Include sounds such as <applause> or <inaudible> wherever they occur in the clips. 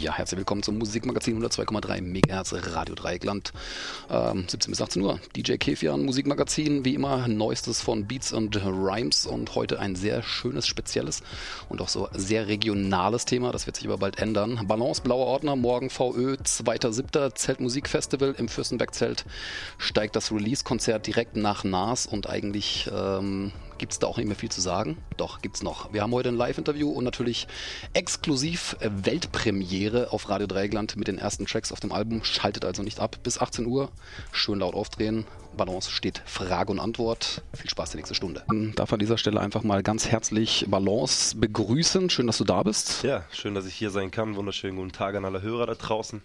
Ja, herzlich willkommen zum Musikmagazin 102,3 MHz Radio Dreieckland. Ähm, 17 bis 18 Uhr. DJ Kefian Musikmagazin, wie immer Neuestes von Beats und Rhymes und heute ein sehr schönes, spezielles und auch so sehr regionales Thema. Das wird sich aber bald ändern. Balance, blauer Ordner, morgen VÖ, 2.7. Zeltmusikfestival im Fürstenberg-Zelt. Steigt das Release-Konzert direkt nach Nas und eigentlich ähm, gibt es da auch nicht mehr viel zu sagen. Doch, gibt es noch. Wir haben heute ein Live-Interview und natürlich exklusiv Weltpremiere auf Radio Dreieckland mit den ersten Tracks auf dem Album. Schaltet also nicht ab. Bis 18 Uhr. Schön laut aufdrehen. Balance steht Frage und Antwort. Viel Spaß die nächste Stunde. Ich darf an dieser Stelle einfach mal ganz herzlich Balance begrüßen. Schön, dass du da bist. Ja, schön, dass ich hier sein kann. Wunderschönen guten Tag an alle Hörer da draußen.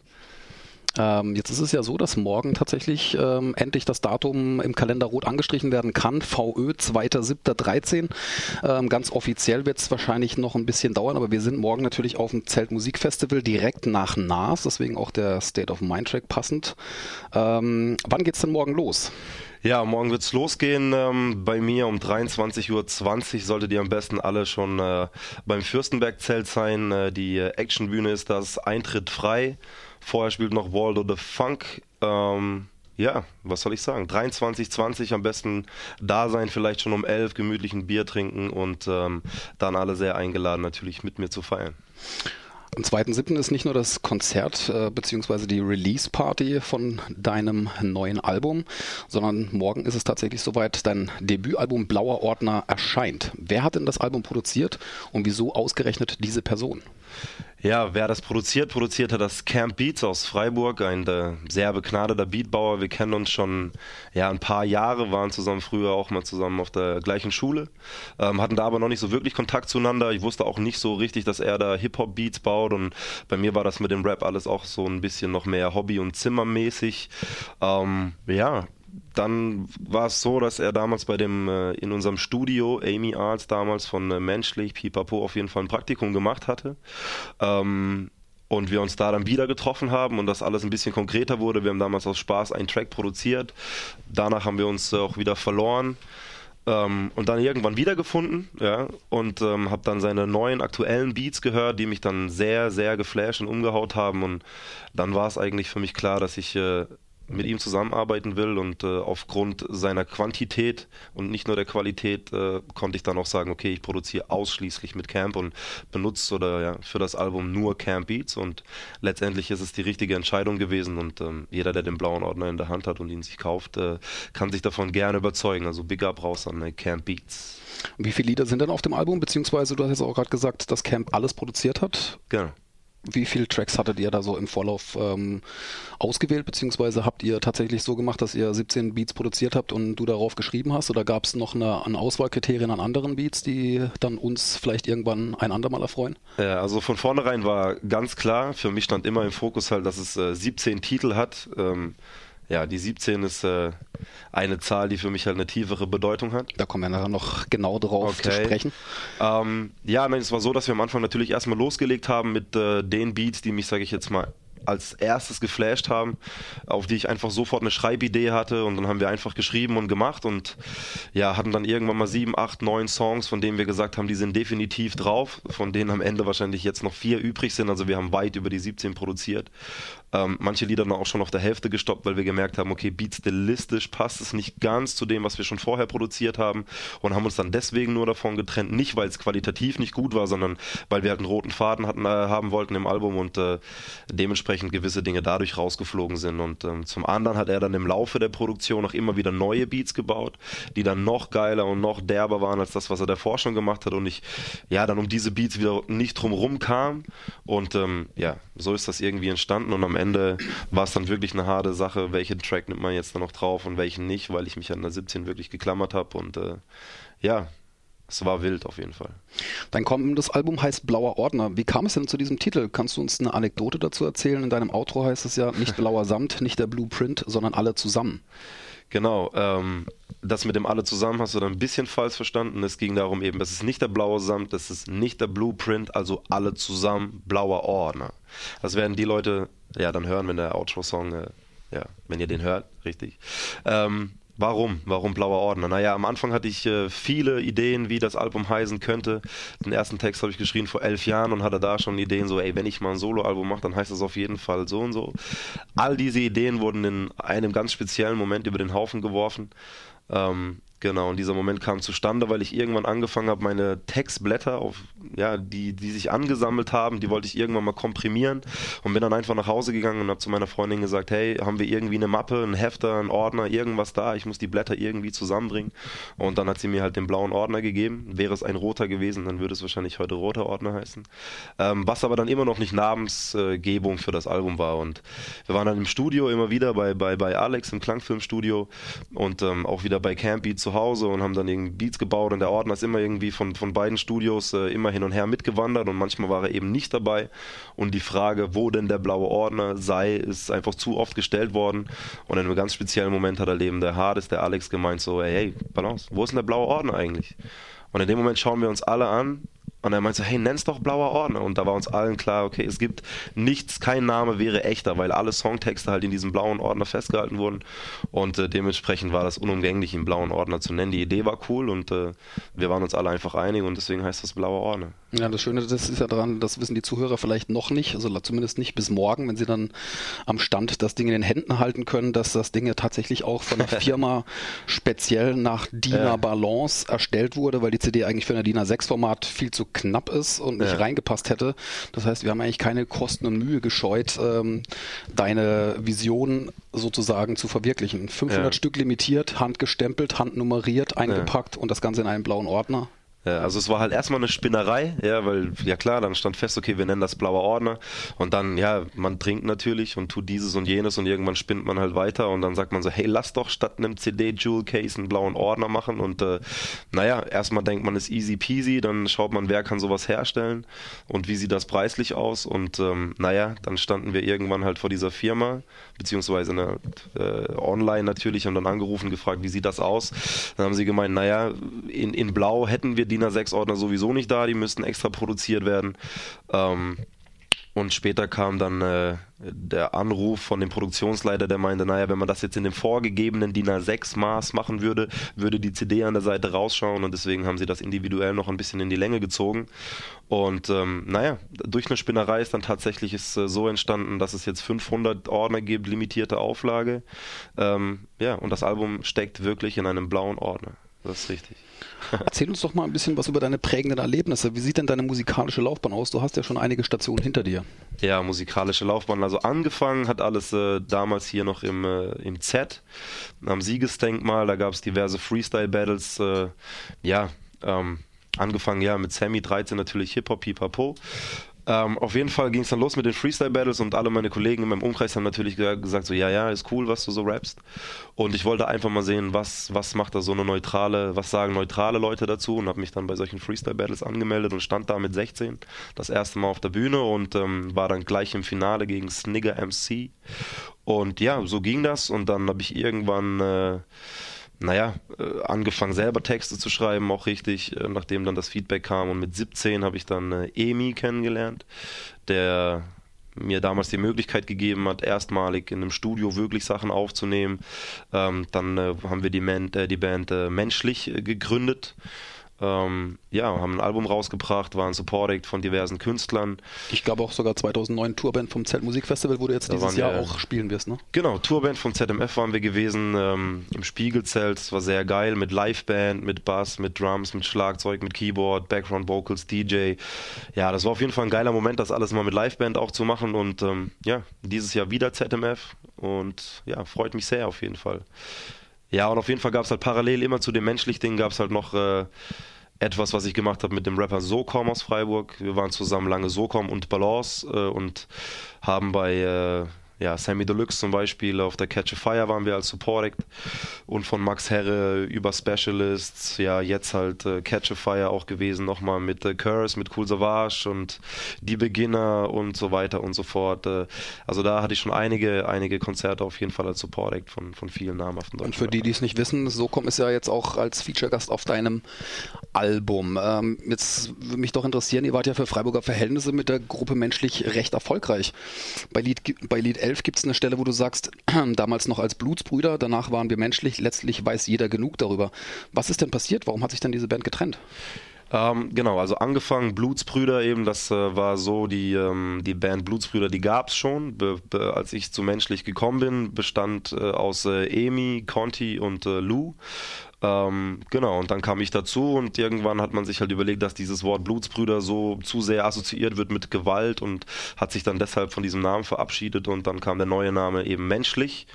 Ähm, jetzt ist es ja so, dass morgen tatsächlich ähm, endlich das Datum im Kalender rot angestrichen werden kann. VÖ 2.7.13. Ähm, ganz offiziell wird es wahrscheinlich noch ein bisschen dauern, aber wir sind morgen natürlich auf dem Zeltmusikfestival direkt nach NAS, deswegen auch der State of Mind Track passend. Ähm, wann geht's denn morgen los? Ja, morgen wird's losgehen. Ähm, bei mir um 23.20 Uhr solltet ihr am besten alle schon äh, beim Fürstenberg-Zelt sein. Äh, die Actionbühne ist das Eintritt frei. Vorher spielt noch Waldo the Funk. Ähm, ja, was soll ich sagen? 23, 20 am besten da sein, vielleicht schon um 11 gemütlich ein Bier trinken und ähm, dann alle sehr eingeladen, natürlich mit mir zu feiern. Am 2.7. ist nicht nur das Konzert äh, bzw. die Release-Party von deinem neuen Album, sondern morgen ist es tatsächlich soweit, dein Debütalbum Blauer Ordner erscheint. Wer hat denn das Album produziert und wieso ausgerechnet diese Person? Ja, wer das produziert, produziert hat das Camp Beats aus Freiburg, ein äh, sehr begnadeter Beatbauer. Wir kennen uns schon ja, ein paar Jahre, waren zusammen früher auch mal zusammen auf der gleichen Schule, ähm, hatten da aber noch nicht so wirklich Kontakt zueinander. Ich wusste auch nicht so richtig, dass er da Hip-Hop-Beats baut und bei mir war das mit dem Rap alles auch so ein bisschen noch mehr Hobby- und Zimmermäßig. Ähm, ja, dann war es so, dass er damals bei dem äh, in unserem Studio, Amy Arts damals von äh, Menschlich, Pipapo auf jeden Fall ein Praktikum gemacht hatte. Ähm, und wir uns da dann wieder getroffen haben und das alles ein bisschen konkreter wurde. Wir haben damals aus Spaß einen Track produziert. Danach haben wir uns auch wieder verloren. Ähm, und dann irgendwann wiedergefunden, ja, und ähm, habe dann seine neuen aktuellen Beats gehört, die mich dann sehr, sehr geflasht und umgehaut haben. Und dann war es eigentlich für mich klar, dass ich äh, mit ihm zusammenarbeiten will und äh, aufgrund seiner Quantität und nicht nur der Qualität äh, konnte ich dann auch sagen, okay, ich produziere ausschließlich mit Camp und benutze oder ja für das Album nur Camp Beats und letztendlich ist es die richtige Entscheidung gewesen und ähm, jeder, der den blauen Ordner in der Hand hat und ihn sich kauft, äh, kann sich davon gerne überzeugen. Also Big Up raus an äh, Camp Beats. Wie viele Lieder sind denn auf dem Album? Beziehungsweise du hast jetzt auch gerade gesagt, dass Camp alles produziert hat. Genau. Wie viele Tracks hattet ihr da so im Vorlauf ähm, ausgewählt, beziehungsweise habt ihr tatsächlich so gemacht, dass ihr 17 Beats produziert habt und du darauf geschrieben hast? Oder gab es noch eine, eine Auswahlkriterien an anderen Beats, die dann uns vielleicht irgendwann ein andermal erfreuen? Ja, also von vornherein war ganz klar, für mich stand immer im Fokus halt, dass es äh, 17 Titel hat. Ähm, ja, die 17 ist äh, eine Zahl, die für mich halt eine tiefere Bedeutung hat. Da kommen wir nachher noch genau drauf okay. zu sprechen. Ähm, ja, nein, es war so, dass wir am Anfang natürlich erstmal losgelegt haben mit äh, den Beats, die mich, sage ich jetzt mal, als erstes geflasht haben, auf die ich einfach sofort eine Schreibidee hatte und dann haben wir einfach geschrieben und gemacht und ja, hatten dann irgendwann mal sieben, acht, neun Songs, von denen wir gesagt haben, die sind definitiv drauf, von denen am Ende wahrscheinlich jetzt noch vier übrig sind, also wir haben weit über die 17 produziert. Ähm, manche Lieder dann auch schon auf der Hälfte gestoppt, weil wir gemerkt haben, okay, Beat stilistisch passt es nicht ganz zu dem, was wir schon vorher produziert haben und haben uns dann deswegen nur davon getrennt, nicht weil es qualitativ nicht gut war, sondern weil wir halt einen roten Faden hatten, äh, haben wollten im Album und äh, dementsprechend gewisse Dinge dadurch rausgeflogen sind. Und ähm, zum anderen hat er dann im Laufe der Produktion auch immer wieder neue Beats gebaut, die dann noch geiler und noch derber waren als das, was er davor schon gemacht hat und ich ja dann um diese Beats wieder nicht drumrum kam und ähm, ja, so ist das irgendwie entstanden und am Ende Ende war es dann wirklich eine harte Sache, welchen Track nimmt man jetzt da noch drauf und welchen nicht, weil ich mich an der 17 wirklich geklammert habe und äh, ja, es war wild auf jeden Fall. Dein kommendes Album heißt Blauer Ordner. Wie kam es denn zu diesem Titel? Kannst du uns eine Anekdote dazu erzählen? In deinem Outro heißt es ja nicht blauer <laughs> Samt, nicht der Blueprint, sondern alle zusammen. Genau, ähm, das mit dem alle zusammen hast du dann ein bisschen falsch verstanden. Es ging darum eben, es ist nicht der blaue Samt, es ist nicht der Blueprint, also alle zusammen blauer Ordner. Das werden die Leute ja dann hören, wenn der Outro-Song, äh, ja, wenn ihr den hört, richtig. Ähm, Warum? Warum Blauer Ordner? Naja, am Anfang hatte ich äh, viele Ideen, wie das Album heißen könnte. Den ersten Text habe ich geschrieben vor elf Jahren und hatte da schon Ideen, so, ey, wenn ich mal ein Soloalbum mache, dann heißt das auf jeden Fall so und so. All diese Ideen wurden in einem ganz speziellen Moment über den Haufen geworfen. Ähm, Genau, und dieser Moment kam zustande, weil ich irgendwann angefangen habe, meine Textblätter, auf, ja, die, die sich angesammelt haben, die wollte ich irgendwann mal komprimieren und bin dann einfach nach Hause gegangen und habe zu meiner Freundin gesagt, hey, haben wir irgendwie eine Mappe, einen Hefter, einen Ordner, irgendwas da? Ich muss die Blätter irgendwie zusammenbringen. Und dann hat sie mir halt den blauen Ordner gegeben. Wäre es ein roter gewesen, dann würde es wahrscheinlich heute roter Ordner heißen. Ähm, was aber dann immer noch nicht Namensgebung für das Album war. Und wir waren dann im Studio immer wieder bei, bei, bei Alex im Klangfilmstudio und ähm, auch wieder bei Campy zu Hause und haben dann irgendwie Beats gebaut und der Ordner ist immer irgendwie von, von beiden Studios äh, immer hin und her mitgewandert und manchmal war er eben nicht dabei und die Frage, wo denn der blaue Ordner sei, ist einfach zu oft gestellt worden und in einem ganz speziellen Moment hat er eben der Hades, der Alex gemeint so, hey, Balance, wo ist denn der blaue Ordner eigentlich? Und in dem Moment schauen wir uns alle an und er meinte so, hey, nenn's doch blauer Ordner. Und da war uns allen klar, okay, es gibt nichts, kein Name wäre echter, weil alle Songtexte halt in diesem blauen Ordner festgehalten wurden. Und äh, dementsprechend war das unumgänglich, ihn blauen Ordner zu nennen. Die Idee war cool und äh, wir waren uns alle einfach einig und deswegen heißt das blauer Ordner. Ja, das Schöne das ist ja daran, das wissen die Zuhörer vielleicht noch nicht, also zumindest nicht bis morgen, wenn sie dann am Stand das Ding in den Händen halten können, dass das Ding ja tatsächlich auch von der <laughs> Firma speziell nach DIN A Balance erstellt wurde, weil die CD eigentlich für ein DIN A6 Format viel zu knapp ist und nicht ja. reingepasst hätte. Das heißt, wir haben eigentlich keine Kosten und Mühe gescheut, ähm, deine Vision sozusagen zu verwirklichen. 500 ja. Stück limitiert, handgestempelt, handnummeriert, eingepackt und das Ganze in einen blauen Ordner. Ja, also es war halt erstmal eine Spinnerei, ja, weil, ja klar, dann stand fest, okay, wir nennen das blauer Ordner. Und dann, ja, man trinkt natürlich und tut dieses und jenes und irgendwann spinnt man halt weiter und dann sagt man so, hey, lass doch statt einem CD-Jewel-Case einen blauen Ordner machen. Und äh, naja, erstmal denkt man, ist easy peasy, dann schaut man, wer kann sowas herstellen und wie sieht das preislich aus. Und ähm, naja, dann standen wir irgendwann halt vor dieser Firma, beziehungsweise eine, äh, online natürlich, und dann angerufen, gefragt, wie sieht das aus? Dann haben sie gemeint, naja, in, in Blau hätten wir DIN A6-Ordner sowieso nicht da, die müssten extra produziert werden. Ähm, und später kam dann äh, der Anruf von dem Produktionsleiter, der meinte, naja, wenn man das jetzt in dem vorgegebenen DIN A6 Maß machen würde, würde die CD an der Seite rausschauen und deswegen haben sie das individuell noch ein bisschen in die Länge gezogen. Und ähm, naja, durch eine Spinnerei ist dann tatsächlich ist, äh, so entstanden, dass es jetzt 500 Ordner gibt, limitierte Auflage. Ähm, ja, und das Album steckt wirklich in einem blauen Ordner. Das ist richtig. <laughs> Erzähl uns doch mal ein bisschen was über deine prägenden Erlebnisse. Wie sieht denn deine musikalische Laufbahn aus? Du hast ja schon einige Stationen hinter dir. Ja, musikalische Laufbahn. Also angefangen hat alles äh, damals hier noch im, äh, im Z, am Siegesdenkmal. Da gab es diverse Freestyle-Battles. Äh, ja, ähm, angefangen ja mit Sammy 13 natürlich Hip-Hop, Pipapo. Ähm, auf jeden Fall ging es dann los mit den Freestyle-Battles und alle meine Kollegen in meinem Umkreis haben natürlich gesagt, so ja, ja, ist cool, was du so rappst. Und ich wollte einfach mal sehen, was, was macht da so eine neutrale, was sagen neutrale Leute dazu und habe mich dann bei solchen Freestyle-Battles angemeldet und stand da mit 16 das erste Mal auf der Bühne und ähm, war dann gleich im Finale gegen Snigger MC. Und ja, so ging das und dann habe ich irgendwann... Äh, naja, äh, angefangen selber Texte zu schreiben, auch richtig, äh, nachdem dann das Feedback kam. Und mit 17 habe ich dann äh, Emi kennengelernt, der mir damals die Möglichkeit gegeben hat, erstmalig in einem Studio wirklich Sachen aufzunehmen. Ähm, dann haben wir die, äh, die Band Menschlich gegründet ähm, ja, haben ein Album rausgebracht, waren Support von diversen Künstlern. Ich glaube auch sogar 2009 Tourband vom Zeltmusikfestival, wo du jetzt da dieses Jahr wir, auch spielen wirst, ne? Genau, Tourband vom ZMF waren wir gewesen, ähm, im Spiegelzelt, es war sehr geil, mit Liveband, mit Bass, mit Drums, mit Schlagzeug, mit Keyboard, Background Vocals, DJ. Ja, das war auf jeden Fall ein geiler Moment, das alles mal mit Liveband auch zu machen und ähm, ja, dieses Jahr wieder ZMF und ja, freut mich sehr auf jeden Fall. Ja, und auf jeden Fall gab es halt parallel immer zu dem Menschlich-Ding gab es halt noch äh, etwas, was ich gemacht habe mit dem Rapper Socom aus Freiburg. Wir waren zusammen lange Socom und Balance äh, und haben bei äh, ja, Sammy Deluxe zum Beispiel, auf der Catch a Fire waren wir als Support Act und von Max Herre über Specialists, ja, jetzt halt äh, Catch a Fire auch gewesen, nochmal mit äh, Curse, mit Cool Savage und Die Beginner und so weiter und so fort. Äh, also da hatte ich schon einige, einige Konzerte auf jeden Fall als Support Act von, von vielen namhaften Deutschen. Und für die, die es nicht wissen, Socom ist ja jetzt auch als Feature-Gast auf deinem Album. Ähm, jetzt würde mich doch interessieren, ihr wart ja für Freiburger Verhältnisse mit der Gruppe menschlich recht erfolgreich. Bei Lied, bei Lied 2011 gibt es eine Stelle, wo du sagst, <clears throat> damals noch als Blutsbrüder, danach waren wir menschlich, letztlich weiß jeder genug darüber. Was ist denn passiert? Warum hat sich denn diese Band getrennt? Ähm, genau, also angefangen Blutsbrüder eben, das äh, war so, die, ähm, die Band Blutsbrüder, die gab es schon. Be, be, als ich zu menschlich gekommen bin, bestand äh, aus äh, Amy, Conti und äh, Lou. Ähm, genau, und dann kam ich dazu und irgendwann hat man sich halt überlegt, dass dieses Wort Blutsbrüder so zu sehr assoziiert wird mit Gewalt und hat sich dann deshalb von diesem Namen verabschiedet und dann kam der neue Name eben menschlich.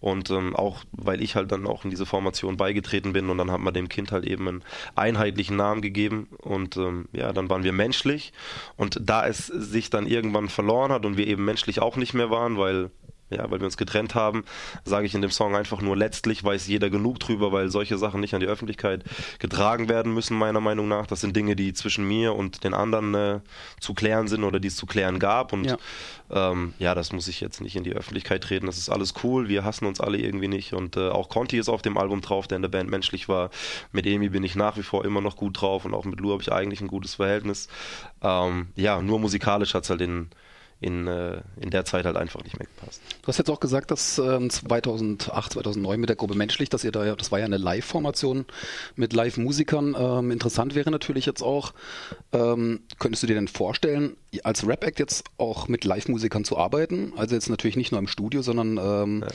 Und ähm, auch, weil ich halt dann auch in diese Formation beigetreten bin und dann hat man dem Kind halt eben einen einheitlichen Namen gegeben und ähm, ja, dann waren wir menschlich. Und da es sich dann irgendwann verloren hat und wir eben menschlich auch nicht mehr waren, weil ja, weil wir uns getrennt haben, sage ich in dem Song einfach nur, letztlich weiß jeder genug drüber, weil solche Sachen nicht an die Öffentlichkeit getragen werden müssen, meiner Meinung nach. Das sind Dinge, die zwischen mir und den anderen äh, zu klären sind oder die es zu klären gab. Und ja. Ähm, ja, das muss ich jetzt nicht in die Öffentlichkeit treten. Das ist alles cool. Wir hassen uns alle irgendwie nicht. Und äh, auch Conti ist auf dem Album drauf, der in der Band menschlich war. Mit Emi bin ich nach wie vor immer noch gut drauf und auch mit Lou habe ich eigentlich ein gutes Verhältnis. Ähm, ja, nur musikalisch hat es halt den in, äh, in der Zeit halt einfach nicht mehr gepasst. Du hast jetzt auch gesagt, dass ähm, 2008, 2009 mit der Gruppe Menschlich, dass ihr da ja, das war ja eine Live-Formation mit Live-Musikern. Ähm, interessant wäre natürlich jetzt auch, ähm, könntest du dir denn vorstellen, als Rap-Act jetzt auch mit Live-Musikern zu arbeiten? Also jetzt natürlich nicht nur im Studio, sondern ähm, ja.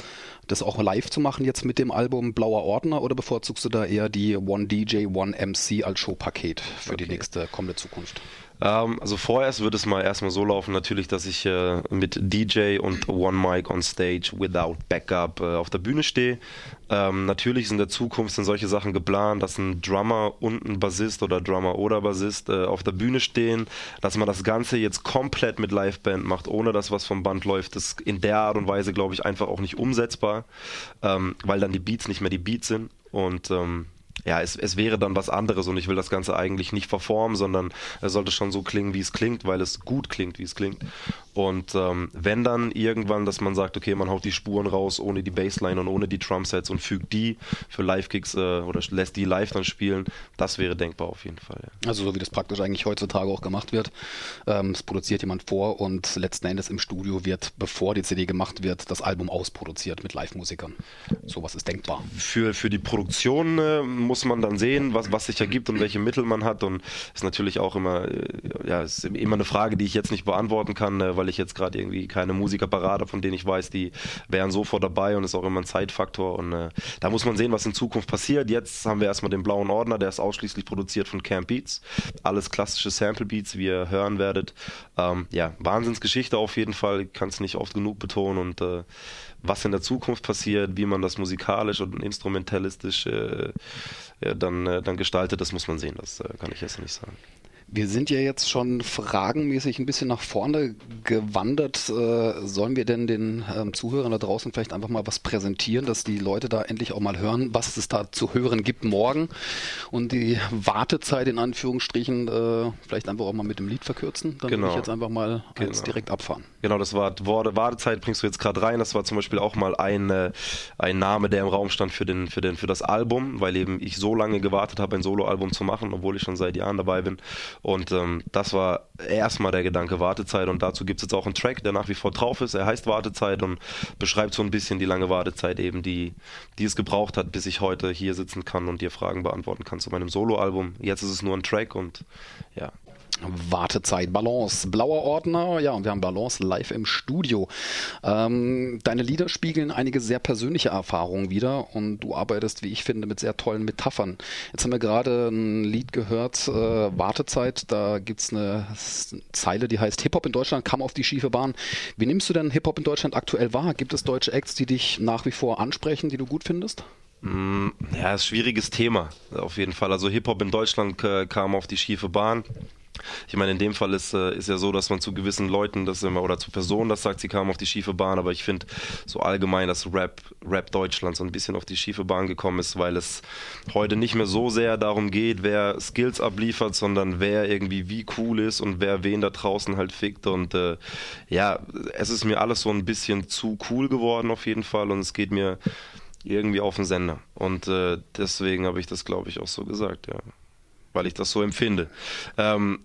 das auch live zu machen jetzt mit dem Album Blauer Ordner oder bevorzugst du da eher die One DJ, One MC als Showpaket für okay. die nächste kommende Zukunft? Ähm, also vorerst wird es mal erstmal so laufen, natürlich, dass ich äh, mit DJ und One Mic on Stage without Backup äh, auf der Bühne stehe. Ähm, natürlich sind in der Zukunft sind solche Sachen geplant, dass ein Drummer und ein Bassist oder Drummer oder Bassist äh, auf der Bühne stehen, dass man das Ganze jetzt komplett mit Liveband macht, ohne dass was vom Band läuft. Ist in der Art und Weise, glaube ich, einfach auch nicht umsetzbar, ähm, weil dann die Beats nicht mehr die Beats sind und ähm, ja, es, es wäre dann was anderes und ich will das Ganze eigentlich nicht verformen, sondern es sollte schon so klingen, wie es klingt, weil es gut klingt, wie es klingt. Und ähm, wenn dann irgendwann, dass man sagt, okay, man haut die Spuren raus ohne die Bassline und ohne die Drumsets und fügt die für Live-Kicks äh, oder lässt die live dann spielen, das wäre denkbar auf jeden Fall. Ja. Also so wie das praktisch eigentlich heutzutage auch gemacht wird. Ähm, es produziert jemand vor und letzten Endes im Studio wird, bevor die CD gemacht wird, das Album ausproduziert mit Live-Musikern. Sowas ist denkbar. Für, für die Produktion äh, muss man dann sehen, was, was sich ergibt und welche Mittel man hat und ist natürlich auch immer, äh, ja, ist immer eine Frage, die ich jetzt nicht beantworten kann, äh, weil ich jetzt gerade irgendwie keine Musiker parade, von denen ich weiß, die wären sofort dabei und ist auch immer ein Zeitfaktor. Und äh, da muss man sehen, was in Zukunft passiert. Jetzt haben wir erstmal den blauen Ordner, der ist ausschließlich produziert von Camp Beats. Alles klassische Sample Beats, wie ihr hören werdet. Ähm, ja, Wahnsinnsgeschichte auf jeden Fall, kann es nicht oft genug betonen und äh, was in der Zukunft passiert, wie man das musikalisch und instrumentalistisch äh, dann, äh, dann gestaltet, das muss man sehen. Das äh, kann ich jetzt nicht sagen. Wir sind ja jetzt schon fragenmäßig ein bisschen nach vorne gewandert. Äh, sollen wir denn den ähm, Zuhörern da draußen vielleicht einfach mal was präsentieren, dass die Leute da endlich auch mal hören, was es da zu hören gibt morgen und die Wartezeit in Anführungsstrichen äh, vielleicht einfach auch mal mit dem Lied verkürzen? Dann genau. würde ich jetzt einfach mal genau. direkt abfahren. Genau, das war Wartezeit bringst du jetzt gerade rein. Das war zum Beispiel auch mal ein, äh, ein Name, der im Raum stand für, den, für, den, für das Album, weil eben ich so lange gewartet habe, ein Soloalbum zu machen, obwohl ich schon seit Jahren dabei bin. Und ähm, das war erstmal der Gedanke Wartezeit und dazu gibt es jetzt auch einen Track, der nach wie vor drauf ist. Er heißt Wartezeit und beschreibt so ein bisschen die lange Wartezeit eben, die, die es gebraucht hat, bis ich heute hier sitzen kann und dir Fragen beantworten kann zu meinem Soloalbum. Jetzt ist es nur ein Track und ja, Wartezeit, Balance, blauer Ordner, ja, und wir haben Balance live im Studio. Ähm, deine Lieder spiegeln einige sehr persönliche Erfahrungen wieder und du arbeitest, wie ich finde, mit sehr tollen Metaphern. Jetzt haben wir gerade ein Lied gehört, äh, Wartezeit, da gibt es eine Zeile, die heißt Hip-Hop in Deutschland kam auf die schiefe Bahn. Wie nimmst du denn Hip-Hop in Deutschland aktuell wahr? Gibt es deutsche Acts, die dich nach wie vor ansprechen, die du gut findest? Mm, ja, ist ein schwieriges Thema, auf jeden Fall. Also Hip-Hop in Deutschland äh, kam auf die schiefe Bahn. Ich meine, in dem Fall ist, äh, ist ja so, dass man zu gewissen Leuten das immer oder zu Personen das sagt, sie kamen auf die schiefe Bahn, aber ich finde so allgemein, dass Rap, Rap Deutschland so ein bisschen auf die schiefe Bahn gekommen ist, weil es heute nicht mehr so sehr darum geht, wer Skills abliefert, sondern wer irgendwie wie cool ist und wer wen da draußen halt fickt und äh, ja, es ist mir alles so ein bisschen zu cool geworden auf jeden Fall und es geht mir irgendwie auf den Sender und äh, deswegen habe ich das glaube ich auch so gesagt, ja. Weil ich das so empfinde. Ähm,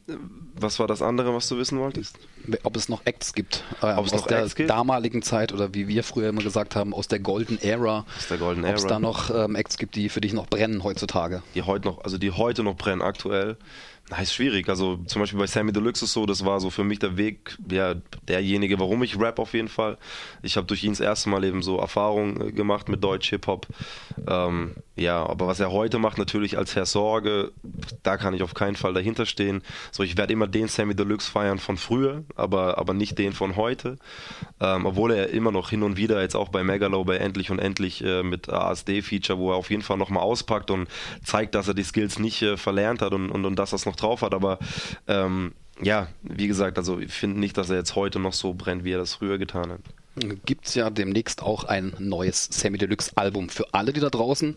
was war das andere, was du wissen wolltest? Ob es noch Acts gibt. Äh, aus noch der Acts damaligen Zeit oder wie wir früher immer gesagt haben, aus der Golden Era. Aus der Golden Era. Ob es da noch ähm, Acts gibt, die für dich noch brennen heutzutage. Die heute noch, also die heute noch brennen aktuell. Na, ist schwierig. Also zum Beispiel bei Sammy Deluxe ist so, das war so für mich der Weg, ja, derjenige, warum ich rap auf jeden Fall. Ich habe durch ihn das erste Mal eben so Erfahrungen äh, gemacht mit Deutsch Hip-Hop. Ähm, ja, aber was er heute macht, natürlich als Herr Sorge, da kann ich auf keinen Fall dahinter stehen. So, ich werde immer den Sammy Deluxe feiern von früher, aber, aber nicht den von heute. Ähm, obwohl er immer noch hin und wieder, jetzt auch bei Megalo, bei Endlich und Endlich äh, mit ASD-Feature, wo er auf jeden Fall nochmal auspackt und zeigt, dass er die Skills nicht äh, verlernt hat und, und, und dass es noch drauf hat, aber ähm, ja, wie gesagt, also ich finde nicht, dass er jetzt heute noch so brennt, wie er das früher getan hat gibt es ja demnächst auch ein neues Sammy Deluxe Album für alle, die da draußen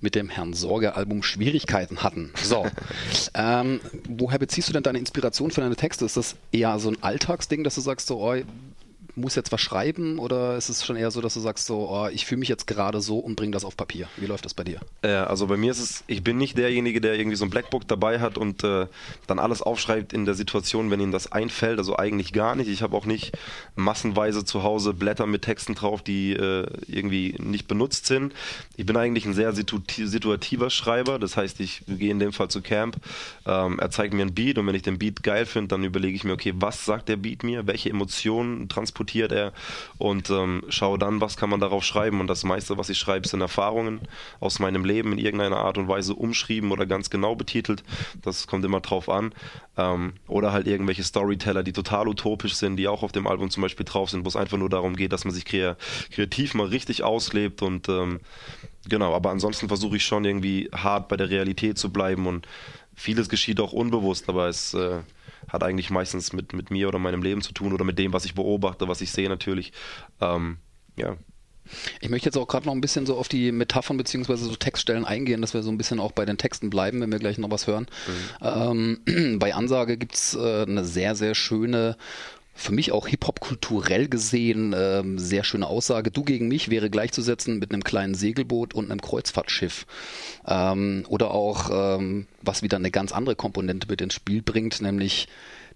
mit dem Herrn Sorge Album Schwierigkeiten hatten. So, <laughs> ähm, woher beziehst du denn deine Inspiration für deine Texte? Ist das eher so ein Alltagsding, dass du sagst, so, oh, muss jetzt was schreiben oder ist es schon eher so, dass du sagst so, oh, ich fühle mich jetzt gerade so und bringe das auf Papier? Wie läuft das bei dir? Äh, also bei mir ist es, ich bin nicht derjenige, der irgendwie so ein Blackbook dabei hat und äh, dann alles aufschreibt in der Situation, wenn ihm das einfällt. Also eigentlich gar nicht. Ich habe auch nicht massenweise zu Hause Blätter mit Texten drauf, die äh, irgendwie nicht benutzt sind. Ich bin eigentlich ein sehr situativer Schreiber. Das heißt, ich gehe in dem Fall zu Camp. Ähm, er zeigt mir ein Beat und wenn ich den Beat geil finde, dann überlege ich mir, okay, was sagt der Beat mir? Welche Emotionen transportiert diskutiert er und ähm, schaue dann, was kann man darauf schreiben. Und das meiste, was ich schreibe, sind Erfahrungen aus meinem Leben in irgendeiner Art und Weise umschrieben oder ganz genau betitelt. Das kommt immer drauf an. Ähm, oder halt irgendwelche Storyteller, die total utopisch sind, die auch auf dem Album zum Beispiel drauf sind, wo es einfach nur darum geht, dass man sich kreativ mal richtig auslebt und ähm, genau, aber ansonsten versuche ich schon irgendwie hart bei der Realität zu bleiben und vieles geschieht auch unbewusst, aber es äh, hat eigentlich meistens mit, mit mir oder meinem Leben zu tun oder mit dem, was ich beobachte, was ich sehe natürlich. Ähm, ja. Ich möchte jetzt auch gerade noch ein bisschen so auf die Metaphern beziehungsweise so Textstellen eingehen, dass wir so ein bisschen auch bei den Texten bleiben, wenn wir gleich noch was hören. Mhm. Ähm, <clears throat> bei Ansage gibt es äh, eine sehr, sehr schöne für mich auch Hip-Hop kulturell gesehen ähm, sehr schöne Aussage. Du gegen mich wäre gleichzusetzen mit einem kleinen Segelboot und einem Kreuzfahrtschiff. Ähm, oder auch, ähm, was wieder eine ganz andere Komponente mit ins Spiel bringt, nämlich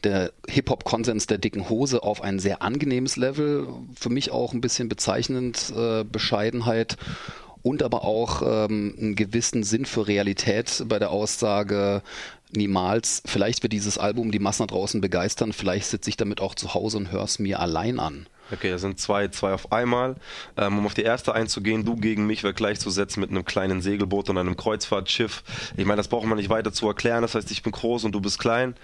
der Hip-Hop-Konsens der dicken Hose auf ein sehr angenehmes Level. Für mich auch ein bisschen bezeichnend, äh, Bescheidenheit und aber auch ähm, einen gewissen Sinn für Realität bei der Aussage, niemals, vielleicht wird dieses Album die Massen draußen begeistern, vielleicht sitze ich damit auch zu Hause und höre es mir allein an. Okay, das sind zwei, zwei auf einmal. Ähm, um auf die erste einzugehen, du gegen mich wäre gleichzusetzen mit einem kleinen Segelboot und einem Kreuzfahrtschiff. Ich meine, das braucht man nicht weiter zu erklären. Das heißt, ich bin groß und du bist klein.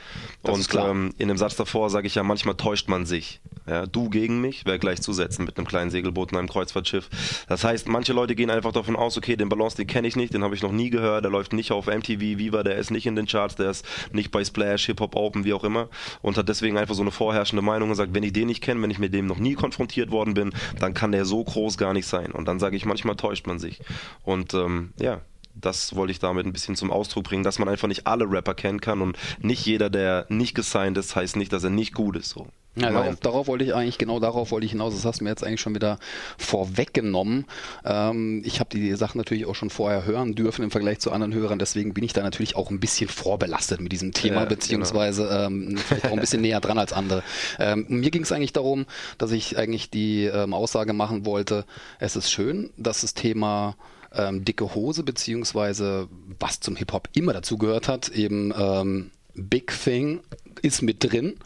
Das und ähm, in dem Satz davor sage ich ja, manchmal täuscht man sich. Ja, du gegen mich wäre gleichzusetzen mit einem kleinen Segelboot und einem Kreuzfahrtschiff. Das heißt, manche Leute gehen einfach davon aus, okay, den Balance, den kenne ich nicht, den habe ich noch nie gehört, der läuft nicht auf MTV, Viva, der ist nicht in den Charts, der ist nicht bei Splash, Hip Hop Open, wie auch immer und hat deswegen einfach so eine vorherrschende Meinung und sagt, wenn ich den nicht kenne, wenn ich mit dem noch nie konfrontiert worden bin, dann kann der so groß gar nicht sein. Und dann sage ich, manchmal täuscht man sich. Und ähm, ja, das wollte ich damit ein bisschen zum Ausdruck bringen, dass man einfach nicht alle Rapper kennen kann und nicht jeder, der nicht gesigned ist, heißt nicht, dass er nicht gut ist. So. Ja, darauf, darauf, wollte ich eigentlich, genau darauf wollte ich hinaus. Das hast du mir jetzt eigentlich schon wieder vorweggenommen. Ähm, ich habe die Sachen natürlich auch schon vorher hören dürfen im Vergleich zu anderen Hörern, deswegen bin ich da natürlich auch ein bisschen vorbelastet mit diesem Thema, ja, beziehungsweise genau. ähm, vielleicht auch ein bisschen näher dran als andere. Ähm, mir ging es eigentlich darum, dass ich eigentlich die ähm, Aussage machen wollte, es ist schön, dass das Thema ähm, dicke Hose, beziehungsweise was zum Hip-Hop immer dazu gehört hat, eben ähm, Big Thing ist mit drin.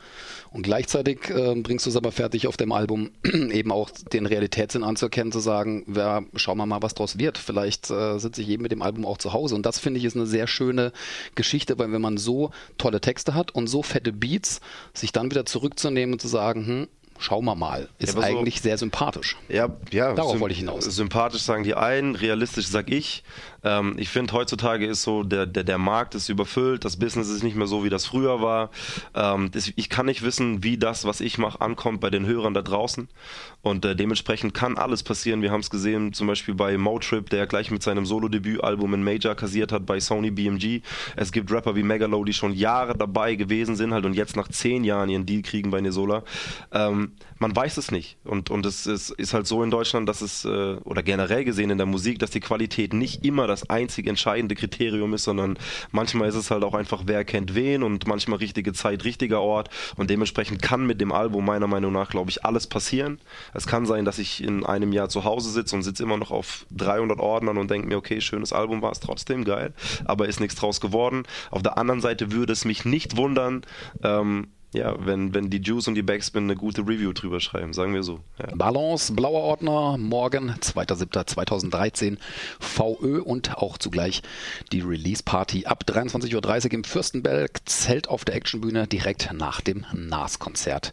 Und gleichzeitig äh, bringst du es aber fertig auf dem Album <clears throat> eben auch den Realitätssinn anzuerkennen, zu sagen, ja, schauen wir mal, was draus wird. Vielleicht äh, sitze ich eben mit dem Album auch zu Hause. Und das finde ich ist eine sehr schöne Geschichte, weil wenn man so tolle Texte hat und so fette Beats, sich dann wieder zurückzunehmen und zu sagen, hm, schauen wir mal, ist ja, eigentlich so, sehr sympathisch. Ja, ja. Darauf wollte ich hinaus. Sympathisch sagen die einen, realistisch sag ich. Ähm, ich finde, heutzutage ist so, der, der, der Markt ist überfüllt, das Business ist nicht mehr so, wie das früher war. Ähm, das, ich kann nicht wissen, wie das, was ich mache, ankommt bei den Hörern da draußen. Und äh, dementsprechend kann alles passieren. Wir haben es gesehen, zum Beispiel bei Motrip, der gleich mit seinem Solo-Debütalbum ein Major kassiert hat bei Sony BMG. Es gibt Rapper wie Megalo, die schon Jahre dabei gewesen sind halt und jetzt nach zehn Jahren ihren Deal kriegen bei Nesola. Ähm, man weiß es nicht. Und, und es ist, ist halt so in Deutschland, dass es, äh, oder generell gesehen in der Musik, dass die Qualität nicht immer das einzig entscheidende Kriterium ist, sondern manchmal ist es halt auch einfach, wer kennt wen und manchmal richtige Zeit, richtiger Ort. Und dementsprechend kann mit dem Album meiner Meinung nach, glaube ich, alles passieren. Es kann sein, dass ich in einem Jahr zu Hause sitze und sitze immer noch auf 300 Ordnern und denke mir, okay, schönes Album war es trotzdem, geil, aber ist nichts draus geworden. Auf der anderen Seite würde es mich nicht wundern, ähm, ja, wenn, wenn die Juice und die Backspin eine gute Review drüber schreiben, sagen wir so. Ja. Balance, blauer Ordner, morgen, 2.7.2013, VÖ und auch zugleich die Release Party ab 23.30 Uhr im Fürstenberg, Zelt auf der Actionbühne, direkt nach dem NAS-Konzert.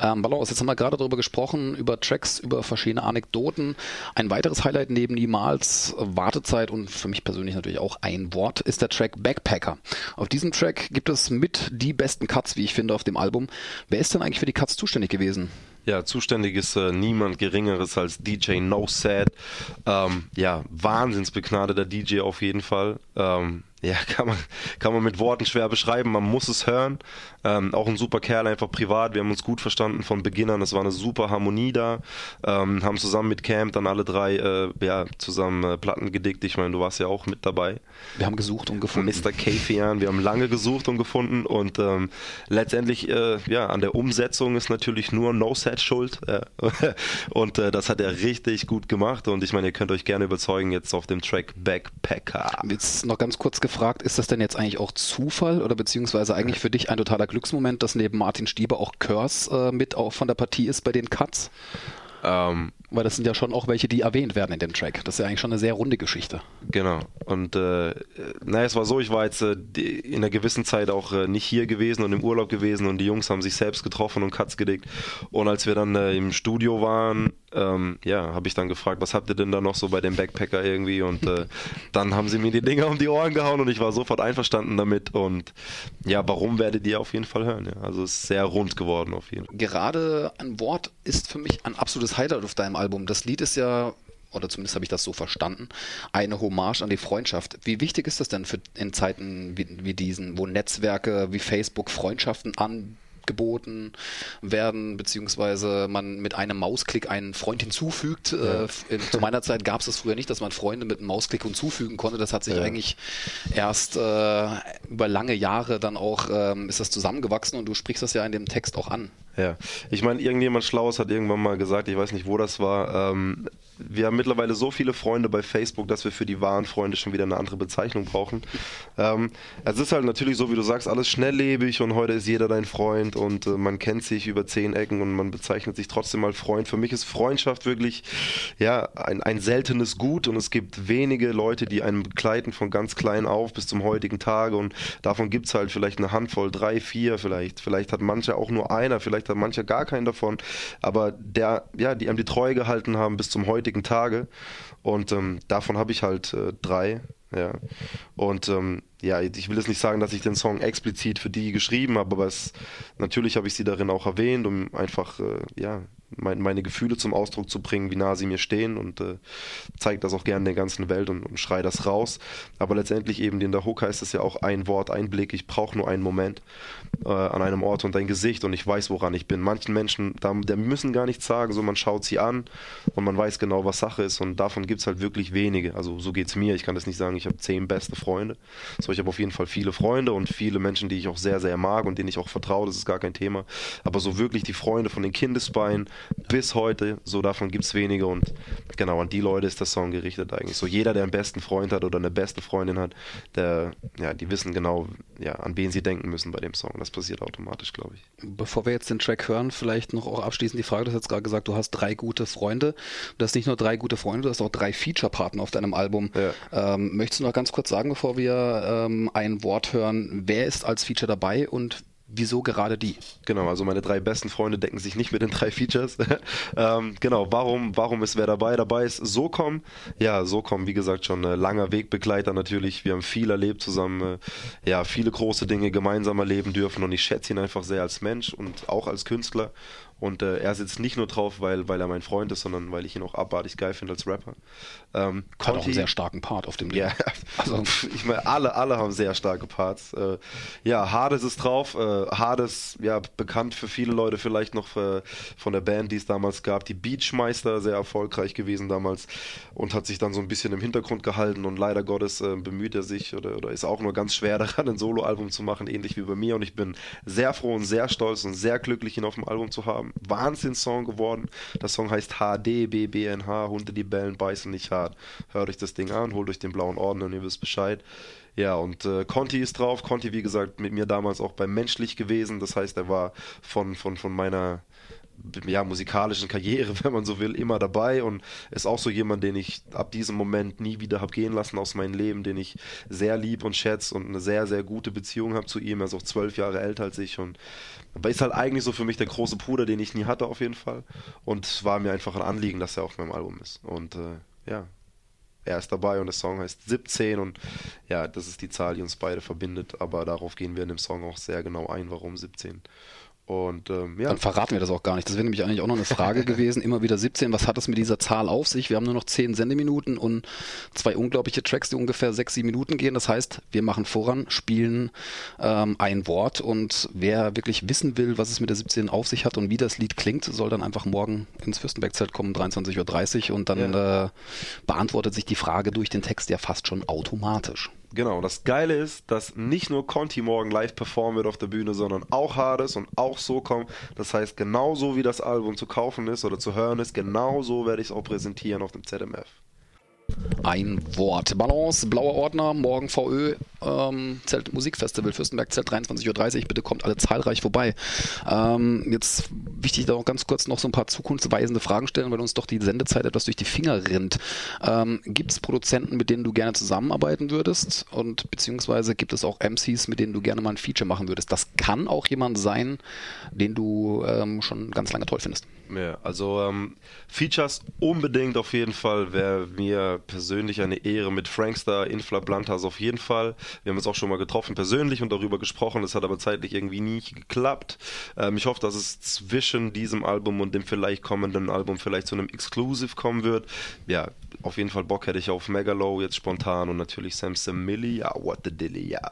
Ähm, Balance, jetzt haben wir gerade darüber gesprochen, über Tracks, über verschiedene Anekdoten. Ein weiteres Highlight neben niemals Wartezeit und für mich persönlich natürlich auch ein Wort ist der Track Backpacker. Auf diesem Track gibt es mit die besten Cuts, wie ich finde, auf dem Album. Wer ist denn eigentlich für die Cuts zuständig gewesen? Ja, zuständig ist äh, niemand Geringeres als DJ No Sad. Ähm, ja, wahnsinnsbegnadeter DJ auf jeden Fall. Ähm, ja, <laughs> kann man, kann man mit Worten schwer beschreiben. Man muss es hören. Ähm, auch ein super Kerl, einfach privat. Wir haben uns gut verstanden von Beginn an. Es war eine super Harmonie da. Ähm, haben zusammen mit Camp dann alle drei äh, ja, zusammen äh, Platten gedickt. Ich meine, du warst ja auch mit dabei. Wir haben gesucht und gefunden. Mr. Kafian. Wir haben lange gesucht und gefunden. Und ähm, letztendlich, äh, ja, an der Umsetzung ist natürlich nur No Set schuld. <laughs> und äh, das hat er richtig gut gemacht. Und ich meine, ihr könnt euch gerne überzeugen jetzt auf dem Track Backpacker. Jetzt noch ganz kurz gefragt, ist das denn jetzt eigentlich auch Zufall oder beziehungsweise eigentlich für dich ein totaler Glücksmoment, dass neben Martin Stieber auch Curse äh, mit auch von der Partie ist bei den Cuts? Ähm, Weil das sind ja schon auch welche, die erwähnt werden in dem Track. Das ist ja eigentlich schon eine sehr runde Geschichte. Genau. Und äh, naja, es war so, ich war jetzt äh, in einer gewissen Zeit auch äh, nicht hier gewesen und im Urlaub gewesen und die Jungs haben sich selbst getroffen und Cuts gedickt. Und als wir dann äh, im Studio waren, ähm, ja, habe ich dann gefragt, was habt ihr denn da noch so bei dem Backpacker irgendwie? Und äh, <laughs> dann haben sie mir die Dinger um die Ohren gehauen und ich war sofort einverstanden damit. Und ja, warum werdet ihr auf jeden Fall hören? Ja? Also es ist sehr rund geworden auf jeden Fall. Gerade ein Wort ist für mich ein absolutes Highlight auf deinem Album. Das Lied ist ja oder zumindest habe ich das so verstanden, eine Hommage an die Freundschaft. Wie wichtig ist das denn für in Zeiten wie, wie diesen, wo Netzwerke wie Facebook Freundschaften an geboten werden, beziehungsweise man mit einem Mausklick einen Freund hinzufügt. Ja. Äh, zu meiner Zeit gab es das früher nicht, dass man Freunde mit einem Mausklick hinzufügen konnte. Das hat sich ja. eigentlich erst äh, über lange Jahre dann auch ähm, ist das zusammengewachsen und du sprichst das ja in dem Text auch an. Ja, ich meine, irgendjemand Schlaues hat irgendwann mal gesagt, ich weiß nicht, wo das war, ähm, wir haben mittlerweile so viele Freunde bei Facebook, dass wir für die wahren Freunde schon wieder eine andere Bezeichnung brauchen. Ähm, es ist halt natürlich so, wie du sagst, alles schnelllebig und heute ist jeder dein Freund und äh, man kennt sich über zehn Ecken und man bezeichnet sich trotzdem mal Freund. Für mich ist Freundschaft wirklich ja ein, ein seltenes Gut und es gibt wenige Leute, die einen begleiten von ganz klein auf bis zum heutigen Tage und davon gibt es halt vielleicht eine Handvoll, drei, vier vielleicht. Vielleicht hat mancher auch nur einer, vielleicht hat mancher gar keinen davon, aber der, ja, die einem die Treue gehalten haben bis zum heutigen heutigen Tage. Und ähm, davon habe ich halt äh, drei. Ja. Und ähm, ja, ich will jetzt nicht sagen, dass ich den Song explizit für die geschrieben habe, aber es, natürlich habe ich sie darin auch erwähnt, um einfach äh, ja, mein, meine Gefühle zum Ausdruck zu bringen, wie nah sie mir stehen und äh, zeige das auch gerne der ganzen Welt und, und schreie das raus. Aber letztendlich eben in der Hook heißt es ja auch ein Wort, ein Blick, ich brauche nur einen Moment äh, an einem Ort und ein Gesicht und ich weiß, woran ich bin. Manchen Menschen, da, der müssen gar nichts sagen, so man schaut sie an und man weiß genau, was Sache ist und davon gibt es halt wirklich wenige. Also so geht es mir. Ich kann das nicht sagen, ich habe zehn beste Freunde. So, ich habe auf jeden Fall viele Freunde und viele Menschen, die ich auch sehr, sehr mag und denen ich auch vertraue, das ist gar kein Thema. Aber so wirklich die Freunde von den Kindesbeinen bis heute, so davon gibt es wenige und genau an die Leute ist der Song gerichtet eigentlich. So jeder, der einen besten Freund hat oder eine beste Freundin hat, der, ja, die wissen genau, ja, an wen sie denken müssen bei dem Song. Das passiert automatisch, glaube ich. Bevor wir jetzt den Track hören, vielleicht noch auch abschließend die Frage, du hast jetzt gerade gesagt, du hast drei gute Freunde. Du hast nicht nur drei gute Freunde, du hast auch drei Feature-Partner auf deinem Album. Ja. Ähm, möchtest du noch ganz kurz sagen, bevor wir ähm, ein Wort hören, wer ist als Feature dabei und Wieso gerade die? Genau, also meine drei besten Freunde decken sich nicht mit den drei Features. <laughs> ähm, genau, warum, warum ist wer dabei? Dabei ist SOCOM. Ja, SOCOM, wie gesagt, schon ein langer Wegbegleiter natürlich. Wir haben viel erlebt zusammen, äh, ja, viele große Dinge gemeinsam erleben dürfen und ich schätze ihn einfach sehr als Mensch und auch als Künstler. Und äh, er sitzt nicht nur drauf, weil, weil er mein Freund ist, sondern weil ich ihn auch abartig geil finde als Rapper. Ähm, Hat auch einen sehr starken Part auf dem Ding. Ja, <laughs> also ich meine, alle, alle haben sehr starke Parts. Äh, ja, Hades ist drauf. Äh, Hades, ja, bekannt für viele Leute vielleicht noch äh, von der Band, die es damals gab. Die Beachmeister, sehr erfolgreich gewesen damals und hat sich dann so ein bisschen im Hintergrund gehalten und leider Gottes äh, bemüht er sich oder, oder ist auch nur ganz schwer <laughs> daran, ein Soloalbum zu machen, ähnlich wie bei mir. Und ich bin sehr froh und sehr stolz und sehr glücklich, ihn auf dem Album zu haben. Wahnsinns-Song geworden. Der Song heißt HDBBNH, Hunde, die bellen, beißen nicht hart. Hört euch das Ding an, holt euch den blauen Orden und ihr wisst Bescheid. Ja, und äh, Conti ist drauf. Conti, wie gesagt, mit mir damals auch bei Menschlich gewesen. Das heißt, er war von, von, von meiner ja, musikalischen Karriere, <laughs> wenn man so will, immer dabei und ist auch so jemand, den ich ab diesem Moment nie wieder habe gehen lassen aus meinem Leben, den ich sehr lieb und schätze und eine sehr, sehr gute Beziehung habe zu ihm. Er ist auch zwölf Jahre älter als ich und ist halt eigentlich so für mich der große Bruder, den ich nie hatte auf jeden Fall und war mir einfach ein Anliegen, dass er auf meinem Album ist und äh, ja, er ist dabei und der Song heißt 17 und ja, das ist die Zahl, die uns beide verbindet, aber darauf gehen wir in dem Song auch sehr genau ein, warum 17. Und ähm, ja. Dann verraten wir das auch gar nicht. Das wäre nämlich eigentlich auch noch eine Frage <laughs> gewesen. Immer wieder 17. Was hat es mit dieser Zahl auf sich? Wir haben nur noch 10 Sendeminuten und zwei unglaubliche Tracks, die ungefähr 6, 7 Minuten gehen. Das heißt, wir machen voran, spielen ähm, ein Wort und wer wirklich wissen will, was es mit der 17 auf sich hat und wie das Lied klingt, soll dann einfach morgen ins Fürstenbergzelt kommen, 23.30 Uhr und dann ja. äh, beantwortet sich die Frage durch den Text ja fast schon automatisch. Genau, das Geile ist, dass nicht nur Conti morgen live performen wird auf der Bühne, sondern auch Hades und auch SOCOM. Das heißt, genauso wie das Album zu kaufen ist oder zu hören ist, genauso werde ich es auch präsentieren auf dem ZMF. Ein Wort. Balance, blauer Ordner, morgen VÖ, ähm, Zelt Musikfestival, Fürstenberg Zelt 23.30 Uhr. Bitte kommt alle zahlreich vorbei. Ähm, jetzt wichtig, da auch ganz kurz noch so ein paar zukunftsweisende Fragen stellen, weil uns doch die Sendezeit etwas durch die Finger rinnt. Ähm, gibt es Produzenten, mit denen du gerne zusammenarbeiten würdest? Und beziehungsweise gibt es auch MCs, mit denen du gerne mal ein Feature machen würdest? Das kann auch jemand sein, den du ähm, schon ganz lange toll findest. Ja, also ähm, Features unbedingt auf jeden Fall wäre mir persönlich eine Ehre mit Frankstar, Infla Blantas auf jeden Fall. Wir haben uns auch schon mal getroffen persönlich und darüber gesprochen. Das hat aber zeitlich irgendwie nie geklappt. Ähm, ich hoffe, dass es zwischen diesem Album und dem vielleicht kommenden Album vielleicht zu einem Exclusive kommen wird. Ja, auf jeden Fall Bock hätte ich auf Megalo jetzt spontan und natürlich Sam Samilli. Ja, what the dilly, ja.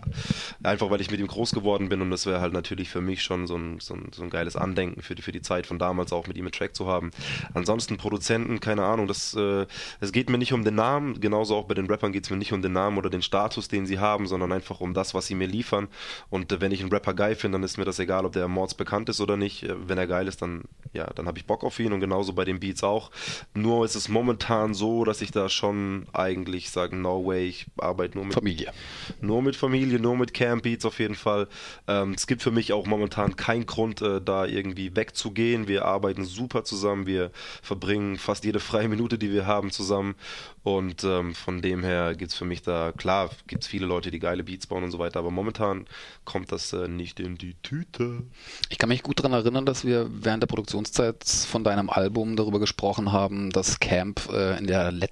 Einfach weil ich mit ihm groß geworden bin und das wäre halt natürlich für mich schon so ein, so ein, so ein geiles Andenken für die, für die Zeit von damals auch mit ihm einen Track zu haben. Ansonsten Produzenten, keine Ahnung, das, äh, es geht mir nicht um den Namen, genauso auch bei den Rappern geht es mir nicht um den Namen oder den Status, den sie haben, sondern einfach um das, was sie mir liefern. Und äh, wenn ich einen Rapper geil finde, dann ist mir das egal, ob der Mords bekannt ist oder nicht. Äh, wenn er geil ist, dann, ja, dann habe ich Bock auf ihn und genauso bei den Beats auch. Nur ist es momentan so, dass ich da schon eigentlich sage, no way, ich arbeite nur mit Familie. Nur mit Familie, nur mit Camp Beats auf jeden Fall. Ähm, es gibt für mich auch momentan keinen Grund, äh, da irgendwie wegzugehen. Wir arbeiten super zusammen, wir verbringen fast jede freie Minute, die wir haben, zusammen. Und ähm, von dem her gibt es für mich da, klar, gibt es viele Leute, die geile Beats bauen und so weiter, aber momentan kommt das äh, nicht in die Tüte. Ich kann mich gut daran erinnern, dass wir während der Produktionszeit von deinem Album darüber gesprochen haben, dass Camp äh, in der letzten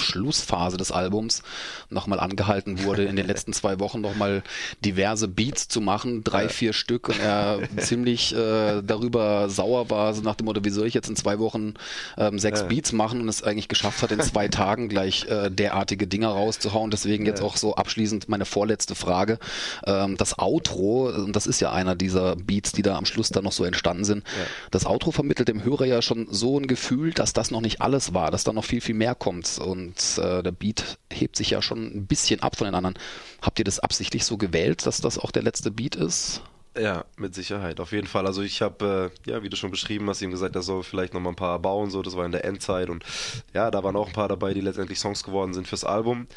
Schlussphase des Albums nochmal angehalten wurde, in den letzten zwei Wochen nochmal diverse Beats zu machen, drei, vier Stück, und er ziemlich äh, darüber sauer war, so nach dem Motto, wie soll ich jetzt in zwei Wochen ähm, sechs. Beats machen und es eigentlich geschafft hat, in zwei <laughs> Tagen gleich äh, derartige Dinger rauszuhauen. Deswegen jetzt auch so abschließend meine vorletzte Frage. Ähm, das Outro, und das ist ja einer dieser Beats, die da am Schluss dann noch so entstanden sind. Das Outro vermittelt dem Hörer ja schon so ein Gefühl, dass das noch nicht alles war, dass da noch viel, viel mehr kommt. Und äh, der Beat hebt sich ja schon ein bisschen ab von den anderen. Habt ihr das absichtlich so gewählt, dass das auch der letzte Beat ist? Ja, mit Sicherheit, auf jeden Fall. Also ich habe, äh, ja, wie du schon beschrieben hast, ihm gesagt, er soll vielleicht noch mal ein paar bauen, so, das war in der Endzeit und ja, da waren auch ein paar dabei, die letztendlich Songs geworden sind fürs Album.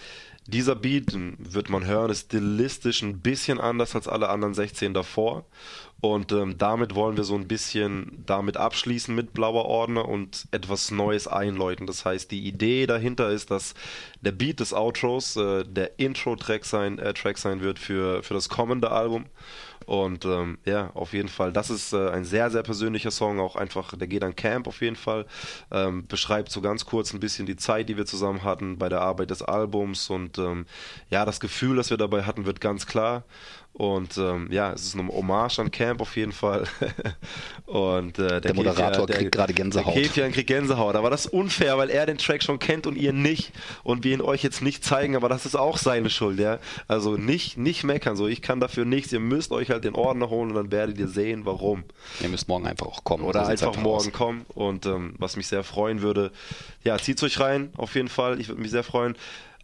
Dieser Beat, wird man hören, ist stilistisch ein bisschen anders als alle anderen 16 davor und ähm, damit wollen wir so ein bisschen damit abschließen mit Blauer Ordner und etwas Neues einläuten. Das heißt, die Idee dahinter ist, dass der Beat des Outros äh, der Intro-Track sein, äh, Track sein wird für, für das kommende Album. Und ähm, ja, auf jeden Fall, das ist äh, ein sehr, sehr persönlicher Song, auch einfach, der geht an Camp auf jeden Fall, ähm, beschreibt so ganz kurz ein bisschen die Zeit, die wir zusammen hatten bei der Arbeit des Albums und ähm, ja, das Gefühl, das wir dabei hatten, wird ganz klar. Und ähm, ja, es ist eine Hommage an Camp auf jeden Fall. <laughs> und äh, der, der, Moderator Kefian, kriegt gerade Gänsehaut. Der Kefian kriegt Gänsehaut. Aber das ist unfair, weil er den Track schon kennt und ihr nicht. Und wir ihn euch jetzt nicht zeigen, aber das ist auch seine Schuld, ja. Also nicht, nicht meckern. So, ich kann dafür nichts. Ihr müsst euch halt den Ordner holen und dann werdet ihr sehen, warum. Ihr müsst morgen einfach auch kommen. Oder einfach, einfach morgen kommen. Und ähm, was mich sehr freuen würde, ja, zieht euch rein, auf jeden Fall. Ich würde mich sehr freuen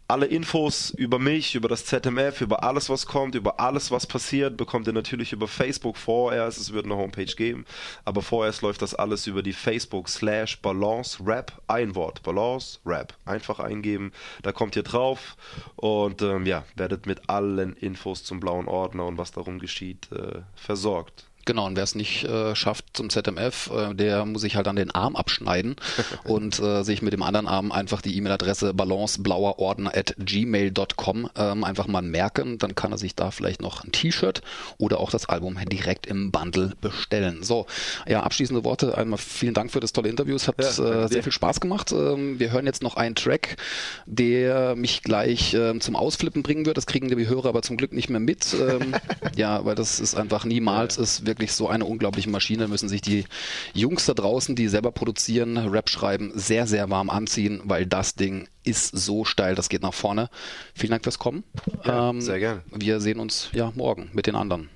alle Infos über mich, über das ZMF, über alles, was kommt, über alles, was passiert, bekommt ihr natürlich über Facebook vorerst. Es wird eine Homepage geben, aber vorerst läuft das alles über die Facebook slash Balance Rap. Ein Wort, Balance Rap. Einfach eingeben, da kommt ihr drauf und ähm, ja, werdet mit allen Infos zum blauen Ordner und was darum geschieht äh, versorgt. Genau, und wer es nicht äh, schafft zum ZMF, äh, der muss sich halt an den Arm abschneiden <laughs> und äh, sich mit dem anderen Arm einfach die E-Mail-Adresse balanceblauerordner at gmail.com ähm, einfach mal merken. Dann kann er sich da vielleicht noch ein T-Shirt oder auch das Album direkt im Bundle bestellen. So, ja, abschließende Worte. Einmal vielen Dank für das tolle Interview. Es hat ja, äh, sehr viel Spaß gemacht. Ähm, wir hören jetzt noch einen Track, der mich gleich äh, zum Ausflippen bringen wird. Das kriegen die Hörer aber zum Glück nicht mehr mit. Ähm, <laughs> ja, weil das ist einfach niemals ja. ist wirklich so eine unglaubliche Maschine, müssen sich die Jungs da draußen, die selber produzieren, Rap schreiben, sehr, sehr warm anziehen, weil das Ding ist so steil, das geht nach vorne. Vielen Dank fürs Kommen. Ja, ähm, sehr gerne. Wir sehen uns ja morgen mit den anderen.